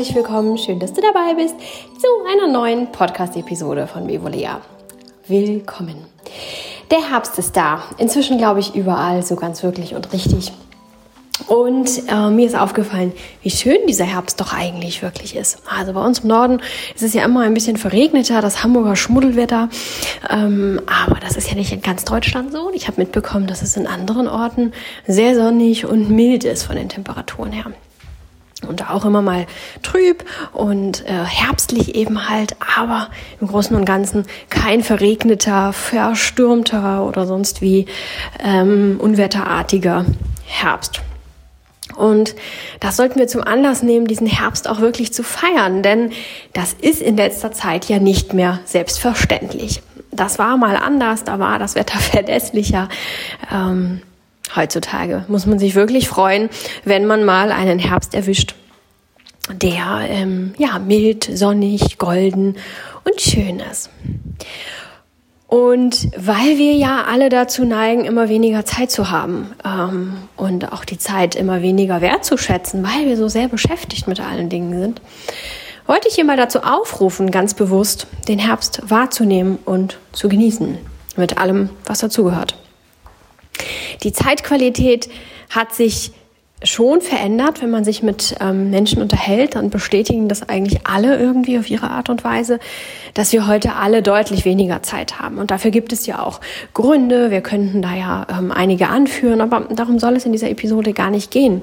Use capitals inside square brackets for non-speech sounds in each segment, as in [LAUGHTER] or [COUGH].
herzlich willkommen. Schön, dass du dabei bist zu einer neuen Podcast-Episode von Bevolea. Willkommen. Der Herbst ist da. Inzwischen glaube ich überall so ganz wirklich und richtig. Und äh, mir ist aufgefallen, wie schön dieser Herbst doch eigentlich wirklich ist. Also bei uns im Norden ist es ja immer ein bisschen verregneter, das Hamburger Schmuddelwetter. Ähm, aber das ist ja nicht in ganz Deutschland so. Und ich habe mitbekommen, dass es in anderen Orten sehr sonnig und mild ist von den Temperaturen her und auch immer mal trüb und äh, herbstlich eben halt, aber im Großen und Ganzen kein verregneter, verstürmter oder sonst wie ähm, unwetterartiger Herbst. Und das sollten wir zum Anlass nehmen, diesen Herbst auch wirklich zu feiern, denn das ist in letzter Zeit ja nicht mehr selbstverständlich. Das war mal anders, da war das Wetter [LAUGHS] verdässlicher. Ähm, heutzutage muss man sich wirklich freuen, wenn man mal einen Herbst erwischt, der ähm, ja mild, sonnig, golden und schön ist. Und weil wir ja alle dazu neigen, immer weniger Zeit zu haben ähm, und auch die Zeit immer weniger wertzuschätzen, weil wir so sehr beschäftigt mit allen Dingen sind, wollte ich hier mal dazu aufrufen, ganz bewusst den Herbst wahrzunehmen und zu genießen, mit allem, was dazugehört. Die Zeitqualität hat sich schon verändert, wenn man sich mit ähm, Menschen unterhält, dann bestätigen das eigentlich alle irgendwie auf ihre Art und Weise, dass wir heute alle deutlich weniger Zeit haben. Und dafür gibt es ja auch Gründe. Wir könnten da ja ähm, einige anführen, aber darum soll es in dieser Episode gar nicht gehen.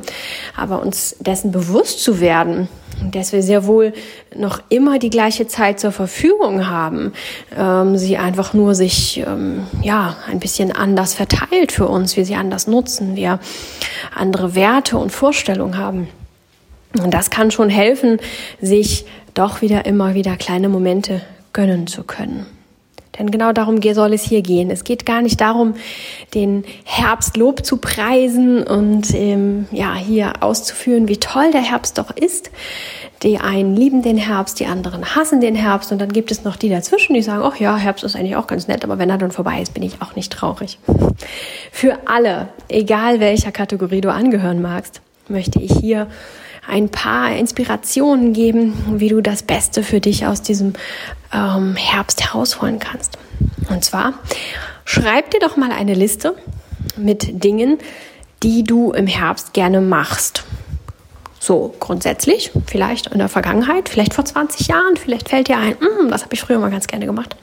Aber uns dessen bewusst zu werden, dass wir sehr wohl noch immer die gleiche Zeit zur Verfügung haben, ähm, sie einfach nur sich ähm, ja ein bisschen anders verteilt für uns, wir sie anders nutzen, wir andere Werte und Vorstellungen haben. Und das kann schon helfen, sich doch wieder immer wieder kleine Momente gönnen zu können. Denn genau darum soll es hier gehen. Es geht gar nicht darum, den Herbstlob zu preisen und ähm, ja hier auszuführen, wie toll der Herbst doch ist. Die einen lieben den Herbst, die anderen hassen den Herbst und dann gibt es noch die dazwischen, die sagen, ach ja, Herbst ist eigentlich auch ganz nett, aber wenn er dann vorbei ist, bin ich auch nicht traurig. Für alle, egal welcher Kategorie du angehören magst, möchte ich hier ein paar Inspirationen geben, wie du das Beste für dich aus diesem ähm, Herbst herausholen kannst. Und zwar schreib dir doch mal eine Liste mit Dingen, die du im Herbst gerne machst. So grundsätzlich, vielleicht in der Vergangenheit, vielleicht vor 20 Jahren, vielleicht fällt dir ein, mm, das habe ich früher mal ganz gerne gemacht.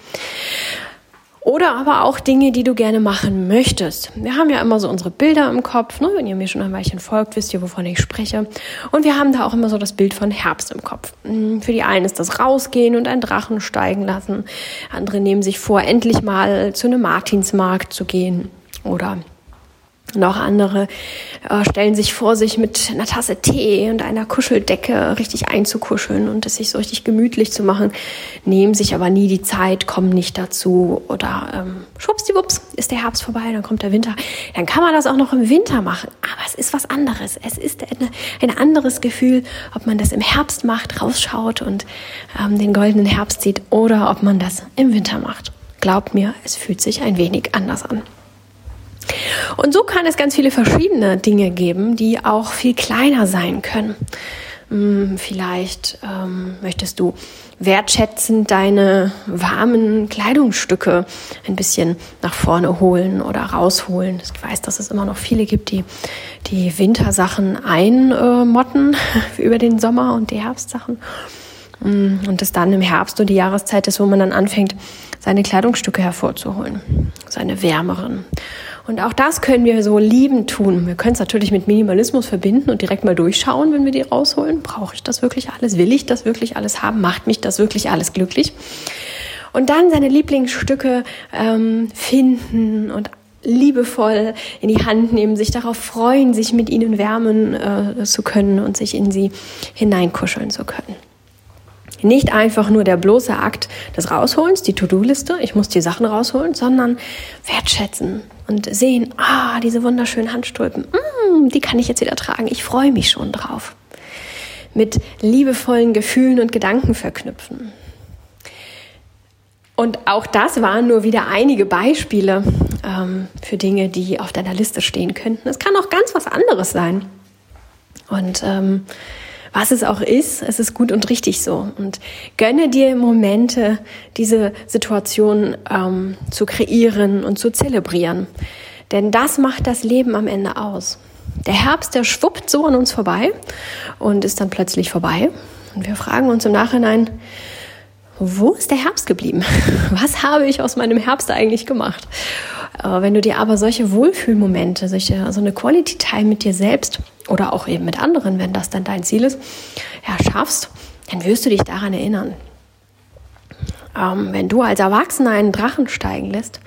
Oder aber auch Dinge, die du gerne machen möchtest. Wir haben ja immer so unsere Bilder im Kopf. Ne? Wenn ihr mir schon ein Weilchen folgt, wisst ihr, wovon ich spreche. Und wir haben da auch immer so das Bild von Herbst im Kopf. Hm, für die einen ist das Rausgehen und einen Drachen steigen lassen. Andere nehmen sich vor, endlich mal zu einem Martinsmarkt zu gehen. Oder noch andere äh, stellen sich vor, sich mit einer Tasse Tee und einer Kuscheldecke richtig einzukuscheln und es sich so richtig gemütlich zu machen, nehmen sich aber nie die Zeit, kommen nicht dazu oder ähm, schwuppsdiwupps ist der Herbst vorbei, dann kommt der Winter. Dann kann man das auch noch im Winter machen, aber es ist was anderes. Es ist eine, ein anderes Gefühl, ob man das im Herbst macht, rausschaut und ähm, den goldenen Herbst sieht oder ob man das im Winter macht. Glaubt mir, es fühlt sich ein wenig anders an. Und so kann es ganz viele verschiedene Dinge geben, die auch viel kleiner sein können. Hm, vielleicht ähm, möchtest du wertschätzend deine warmen Kleidungsstücke ein bisschen nach vorne holen oder rausholen. Ich weiß, dass es immer noch viele gibt, die die Wintersachen einmotten [LAUGHS] über den Sommer und die Herbstsachen. Hm, und es dann im Herbst und die Jahreszeit ist, wo man dann anfängt, seine Kleidungsstücke hervorzuholen, seine wärmeren. Und auch das können wir so liebend tun. Wir können es natürlich mit Minimalismus verbinden und direkt mal durchschauen, wenn wir die rausholen. Brauche ich das wirklich alles? Will ich das wirklich alles haben? Macht mich das wirklich alles glücklich? Und dann seine Lieblingsstücke ähm, finden und liebevoll in die Hand nehmen, sich darauf freuen, sich mit ihnen wärmen äh, zu können und sich in sie hineinkuscheln zu können. Nicht einfach nur der bloße Akt des Rausholens, die To-Do-Liste, ich muss die Sachen rausholen, sondern wertschätzen und sehen, ah, diese wunderschönen Handstulpen, mm, die kann ich jetzt wieder tragen, ich freue mich schon drauf. Mit liebevollen Gefühlen und Gedanken verknüpfen. Und auch das waren nur wieder einige Beispiele ähm, für Dinge, die auf deiner Liste stehen könnten. Es kann auch ganz was anderes sein. Und ähm, was es auch ist, es ist gut und richtig so. Und gönne dir Momente, diese Situation ähm, zu kreieren und zu zelebrieren. Denn das macht das Leben am Ende aus. Der Herbst, der schwuppt so an uns vorbei und ist dann plötzlich vorbei. Und wir fragen uns im Nachhinein, wo ist der Herbst geblieben? [LAUGHS] Was habe ich aus meinem Herbst eigentlich gemacht? Wenn du dir aber solche Wohlfühlmomente, solche, so eine Quality Time mit dir selbst oder auch eben mit anderen, wenn das dann dein Ziel ist, ja, schaffst, dann wirst du dich daran erinnern. Ähm, wenn du als Erwachsener einen Drachen steigen lässt,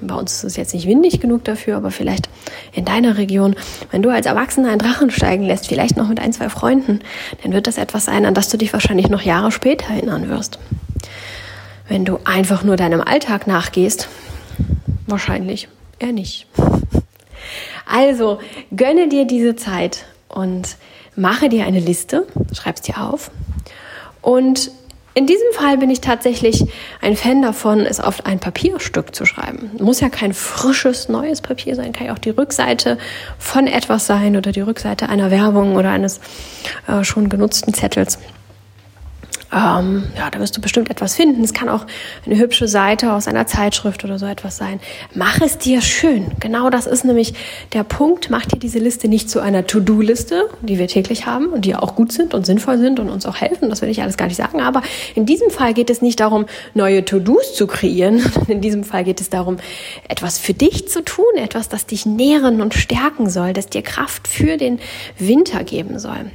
bei uns ist es jetzt nicht windig genug dafür, aber vielleicht in deiner Region, wenn du als Erwachsener einen Drachen steigen lässt, vielleicht noch mit ein, zwei Freunden, dann wird das etwas sein, an das du dich wahrscheinlich noch Jahre später erinnern wirst. Wenn du einfach nur deinem Alltag nachgehst, wahrscheinlich eher nicht. Also gönne dir diese Zeit und mache dir eine Liste, schreib's dir auf. Und in diesem Fall bin ich tatsächlich ein Fan davon, es auf ein Papierstück zu schreiben. Muss ja kein frisches, neues Papier sein, kann ja auch die Rückseite von etwas sein oder die Rückseite einer Werbung oder eines äh, schon genutzten Zettels. Ähm, ja, da wirst du bestimmt etwas finden. Es kann auch eine hübsche Seite aus einer Zeitschrift oder so etwas sein. Mach es dir schön. Genau das ist nämlich der Punkt. Mach dir diese Liste nicht zu einer To-Do-Liste, die wir täglich haben und die auch gut sind und sinnvoll sind und uns auch helfen. Das will ich alles gar nicht sagen. Aber in diesem Fall geht es nicht darum, neue To-Dos zu kreieren. [LAUGHS] In diesem Fall geht es darum, etwas für dich zu tun, etwas, das dich nähren und stärken soll, das dir Kraft für den Winter geben soll.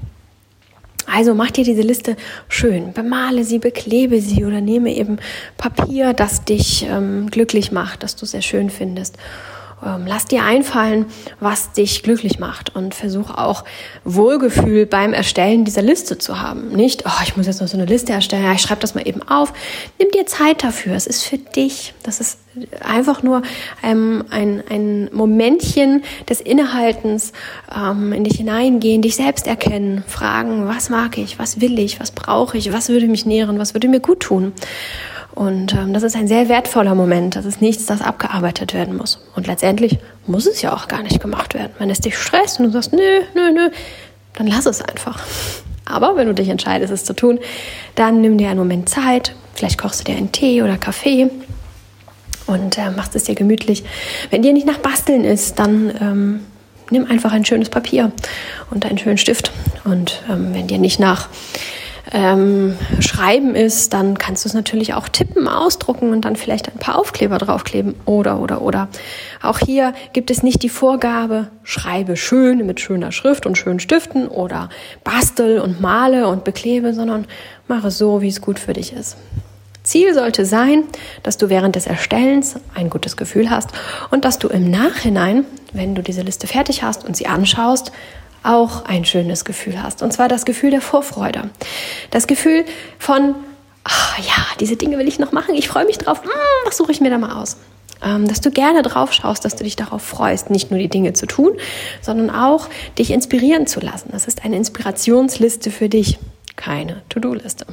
Also mach dir diese Liste schön, bemale sie, beklebe sie oder nehme eben Papier, das dich ähm, glücklich macht, das du sehr schön findest lass dir einfallen, was dich glücklich macht und versuch auch Wohlgefühl beim Erstellen dieser Liste zu haben. Nicht, oh, ich muss jetzt noch so eine Liste erstellen, ja, ich schreibe das mal eben auf. Nimm dir Zeit dafür. Es ist für dich. Das ist einfach nur ähm, ein, ein Momentchen des Innehaltens, ähm, in dich hineingehen, dich selbst erkennen, fragen, was mag ich, was will ich, was brauche ich, was würde mich nähren, was würde mir gut tun. Und ähm, das ist ein sehr wertvoller Moment. Das ist nichts, das abgearbeitet werden muss. Und letztendlich muss es ja auch gar nicht gemacht werden. Wenn es dich stresst und du sagst, nö, nö, nö, dann lass es einfach. Aber wenn du dich entscheidest, es zu tun, dann nimm dir einen Moment Zeit. Vielleicht kochst du dir einen Tee oder Kaffee und äh, machst es dir gemütlich. Wenn dir nicht nach Basteln ist, dann ähm, nimm einfach ein schönes Papier und einen schönen Stift. Und ähm, wenn dir nicht nach ähm, Schreiben ist, dann kannst du es natürlich auch tippen, ausdrucken und dann vielleicht ein paar Aufkleber draufkleben oder, oder, oder. Auch hier gibt es nicht die Vorgabe, schreibe schön mit schöner Schrift und schönen Stiften oder bastel und male und beklebe, sondern mache so, wie es gut für dich ist. Ziel sollte sein, dass du während des Erstellens ein gutes Gefühl hast und dass du im Nachhinein, wenn du diese Liste fertig hast und sie anschaust, auch ein schönes Gefühl hast. Und zwar das Gefühl der Vorfreude. Das Gefühl von, ach, ja, diese Dinge will ich noch machen, ich freue mich drauf, hm, was suche ich mir da mal aus? Ähm, dass du gerne drauf schaust, dass du dich darauf freust, nicht nur die Dinge zu tun, sondern auch dich inspirieren zu lassen. Das ist eine Inspirationsliste für dich, keine To-Do-Liste.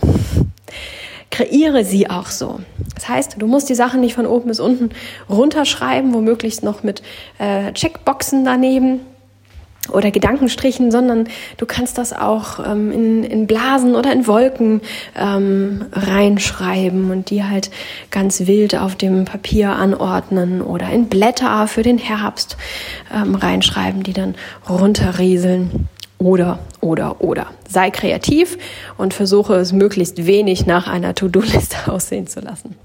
Kreiere sie auch so. Das heißt, du musst die Sachen nicht von oben bis unten runterschreiben, womöglich noch mit äh, Checkboxen daneben oder Gedankenstrichen, sondern du kannst das auch ähm, in, in Blasen oder in Wolken ähm, reinschreiben und die halt ganz wild auf dem Papier anordnen oder in Blätter für den Herbst ähm, reinschreiben, die dann runterrieseln. Oder, oder, oder. Sei kreativ und versuche es möglichst wenig nach einer To-Do-Liste [LAUGHS] aussehen zu lassen.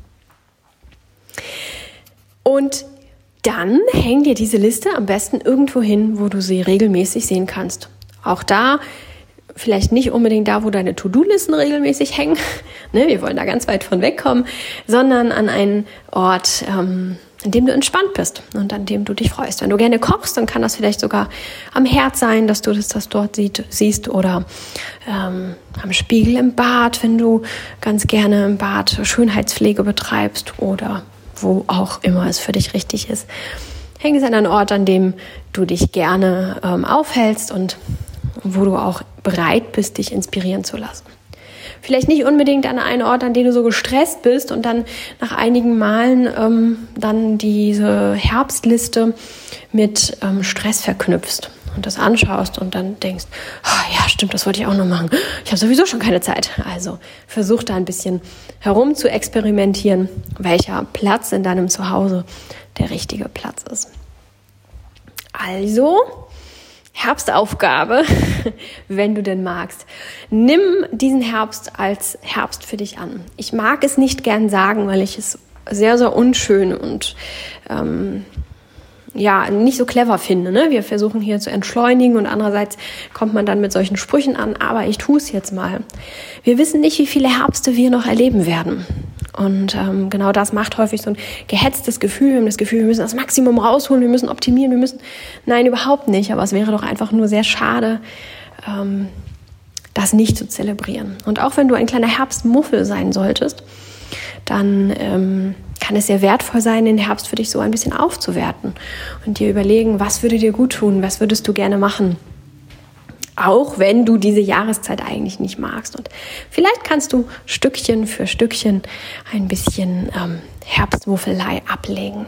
Und dann häng dir diese Liste am besten irgendwo hin, wo du sie regelmäßig sehen kannst. Auch da vielleicht nicht unbedingt da, wo deine To-Do-Listen regelmäßig hängen. [LAUGHS] ne, wir wollen da ganz weit von wegkommen, sondern an einen Ort, ähm, an dem du entspannt bist und an dem du dich freust. Wenn du gerne kochst, dann kann das vielleicht sogar am Herd sein, dass du das, das dort sieht, siehst oder ähm, am Spiegel im Bad, wenn du ganz gerne im Bad Schönheitspflege betreibst oder wo auch immer es für dich richtig ist. Häng es an einen Ort, an dem du dich gerne ähm, aufhältst und wo du auch bereit bist, dich inspirieren zu lassen. Vielleicht nicht unbedingt an einen Ort, an dem du so gestresst bist und dann nach einigen Malen ähm, dann diese Herbstliste mit ähm, Stress verknüpfst. Und das anschaust und dann denkst, oh, ja, stimmt, das wollte ich auch noch machen. Ich habe sowieso schon keine Zeit. Also versuch da ein bisschen herum zu experimentieren, welcher Platz in deinem Zuhause der richtige Platz ist. Also, Herbstaufgabe, [LAUGHS] wenn du denn magst. Nimm diesen Herbst als Herbst für dich an. Ich mag es nicht gern sagen, weil ich es sehr, sehr unschön und ähm, ja, nicht so clever finde. Ne? Wir versuchen hier zu entschleunigen und andererseits kommt man dann mit solchen Sprüchen an, aber ich tue es jetzt mal. Wir wissen nicht, wie viele Herbste wir noch erleben werden. Und ähm, genau das macht häufig so ein gehetztes Gefühl. Das Gefühl, wir müssen das Maximum rausholen, wir müssen optimieren, wir müssen. Nein, überhaupt nicht. Aber es wäre doch einfach nur sehr schade, ähm, das nicht zu zelebrieren. Und auch wenn du ein kleiner Herbstmuffel sein solltest, dann ähm, kann es sehr wertvoll sein, den Herbst für dich so ein bisschen aufzuwerten und dir überlegen, was würde dir gut tun, was würdest du gerne machen. Auch wenn du diese Jahreszeit eigentlich nicht magst. Und vielleicht kannst du Stückchen für Stückchen ein bisschen ähm, Herbstwuffelei ablegen.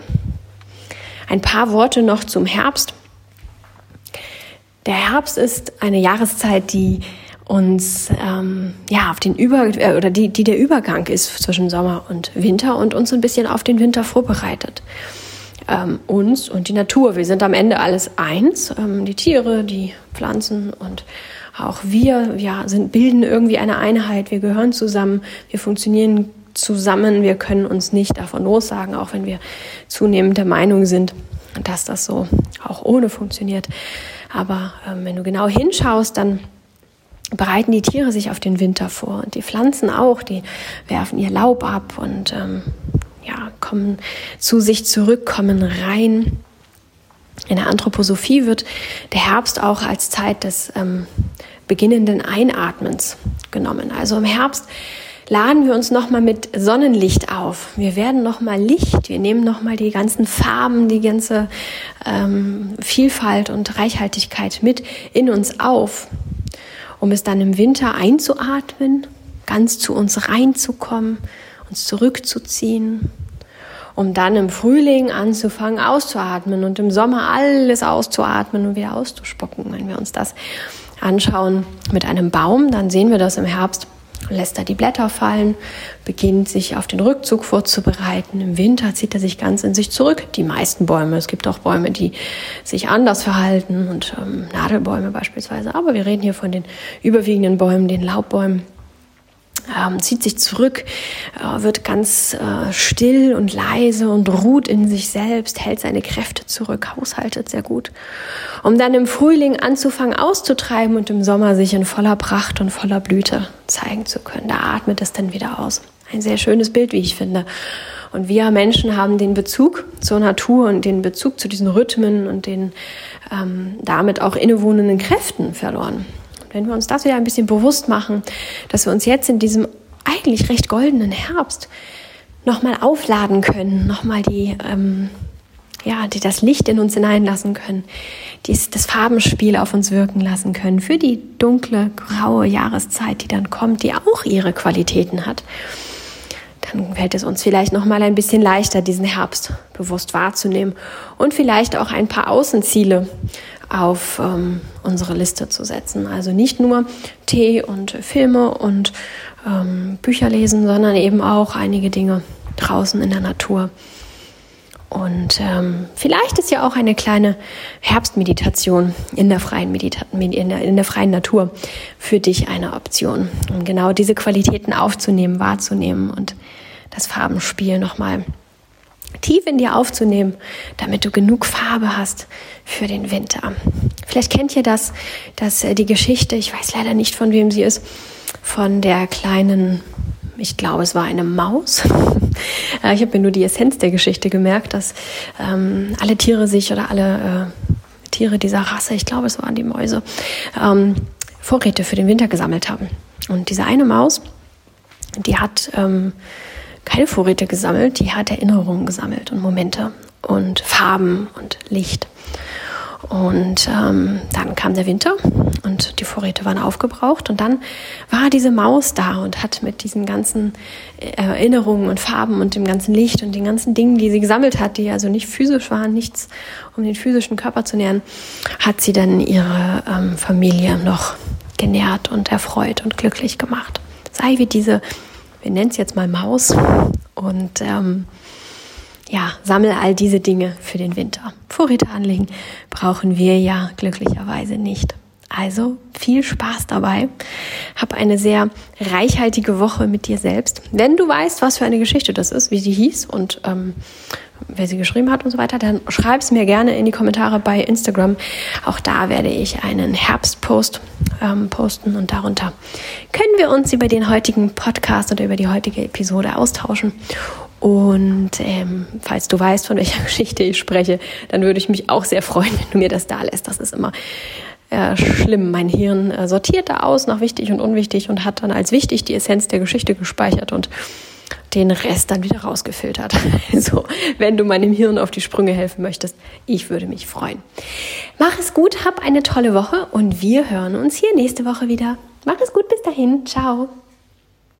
Ein paar Worte noch zum Herbst. Der Herbst ist eine Jahreszeit, die uns ähm, ja auf den Über äh, oder die, die der Übergang ist zwischen Sommer und Winter und uns ein bisschen auf den Winter vorbereitet. Ähm, uns und die Natur. Wir sind am Ende alles eins. Ähm, die Tiere, die Pflanzen und auch wir ja, sind, bilden irgendwie eine Einheit. Wir gehören zusammen. Wir funktionieren zusammen. Wir können uns nicht davon lossagen, auch wenn wir zunehmend der Meinung sind, dass das so auch ohne funktioniert. Aber ähm, wenn du genau hinschaust, dann bereiten die Tiere sich auf den Winter vor und die Pflanzen auch, die werfen ihr Laub ab und ähm, ja, kommen zu sich zurück, kommen rein. In der Anthroposophie wird der Herbst auch als Zeit des ähm, beginnenden Einatmens genommen. Also im Herbst laden wir uns nochmal mit Sonnenlicht auf. Wir werden nochmal Licht, wir nehmen nochmal die ganzen Farben, die ganze ähm, Vielfalt und Reichhaltigkeit mit in uns auf um es dann im Winter einzuatmen, ganz zu uns reinzukommen, uns zurückzuziehen, um dann im Frühling anzufangen auszuatmen und im Sommer alles auszuatmen und wieder auszuspucken. Wenn wir uns das anschauen mit einem Baum, dann sehen wir das im Herbst lässt er die Blätter fallen, beginnt sich auf den Rückzug vorzubereiten. Im Winter zieht er sich ganz in sich zurück. Die meisten Bäume, es gibt auch Bäume, die sich anders verhalten und ähm, Nadelbäume beispielsweise. Aber wir reden hier von den überwiegenden Bäumen, den Laubbäumen ähm, zieht sich zurück, äh, wird ganz äh, still und leise und ruht in sich selbst, hält seine Kräfte zurück, haushaltet sehr gut, um dann im Frühling anzufangen auszutreiben und im Sommer sich in voller Pracht und voller Blüte zeigen zu können. Da atmet es dann wieder aus. Ein sehr schönes Bild, wie ich finde. Und wir Menschen haben den Bezug zur Natur und den Bezug zu diesen Rhythmen und den ähm, damit auch innewohnenden Kräften verloren. Wenn wir uns das wieder ein bisschen bewusst machen, dass wir uns jetzt in diesem eigentlich recht goldenen Herbst nochmal aufladen können, nochmal die, ähm, ja, die das Licht in uns hineinlassen können, dies, das Farbenspiel auf uns wirken lassen können für die dunkle, graue Jahreszeit, die dann kommt, die auch ihre Qualitäten hat. Dann fällt es uns vielleicht noch mal ein bisschen leichter, diesen Herbst bewusst wahrzunehmen und vielleicht auch ein paar Außenziele auf ähm, unsere Liste zu setzen. Also nicht nur Tee und Filme und ähm, Bücher lesen, sondern eben auch einige Dinge draußen in der Natur. Und ähm, vielleicht ist ja auch eine kleine Herbstmeditation in der, freien Medita in, der, in der freien Natur für dich eine Option, um genau diese Qualitäten aufzunehmen, wahrzunehmen und das Farbenspiel nochmal tief in dir aufzunehmen, damit du genug Farbe hast für den Winter. Vielleicht kennt ihr das, dass äh, die Geschichte, ich weiß leider nicht von wem sie ist, von der kleinen, ich glaube es war eine Maus. [LAUGHS] Äh, ich habe mir nur die Essenz der Geschichte gemerkt, dass ähm, alle Tiere sich oder alle äh, Tiere dieser Rasse, ich glaube es waren die Mäuse, ähm, Vorräte für den Winter gesammelt haben. Und diese eine Maus, die hat ähm, keine Vorräte gesammelt, die hat Erinnerungen gesammelt und Momente und Farben und Licht. Und ähm, dann kam der Winter und die Vorräte waren aufgebraucht. Und dann war diese Maus da und hat mit diesen ganzen äh, Erinnerungen und Farben und dem ganzen Licht und den ganzen Dingen, die sie gesammelt hat, die also nicht physisch waren, nichts um den physischen Körper zu nähren, hat sie dann ihre ähm, Familie noch genährt und erfreut und glücklich gemacht. Sei wie diese, wir nennen es jetzt mal Maus und ähm, ja, sammle all diese Dinge für den Winter. Vorräte anlegen brauchen wir ja glücklicherweise nicht. Also viel Spaß dabei. Hab eine sehr reichhaltige Woche mit dir selbst. Wenn du weißt, was für eine Geschichte das ist, wie sie hieß und ähm, wer sie geschrieben hat und so weiter, dann schreib es mir gerne in die Kommentare bei Instagram. Auch da werde ich einen Herbstpost ähm, posten und darunter können wir uns über den heutigen Podcast oder über die heutige Episode austauschen. Und ähm, falls du weißt, von welcher [LAUGHS] Geschichte ich spreche, dann würde ich mich auch sehr freuen, wenn du mir das da lässt. Das ist immer äh, schlimm. Mein Hirn äh, sortiert da aus nach wichtig und unwichtig und hat dann als wichtig die Essenz der Geschichte gespeichert und den Rest dann wieder rausgefiltert. [LAUGHS] Also, wenn du meinem Hirn auf die Sprünge helfen möchtest, ich würde mich freuen. Mach es gut, hab eine tolle Woche und wir hören uns hier nächste Woche wieder. Mach es gut, bis dahin. Ciao.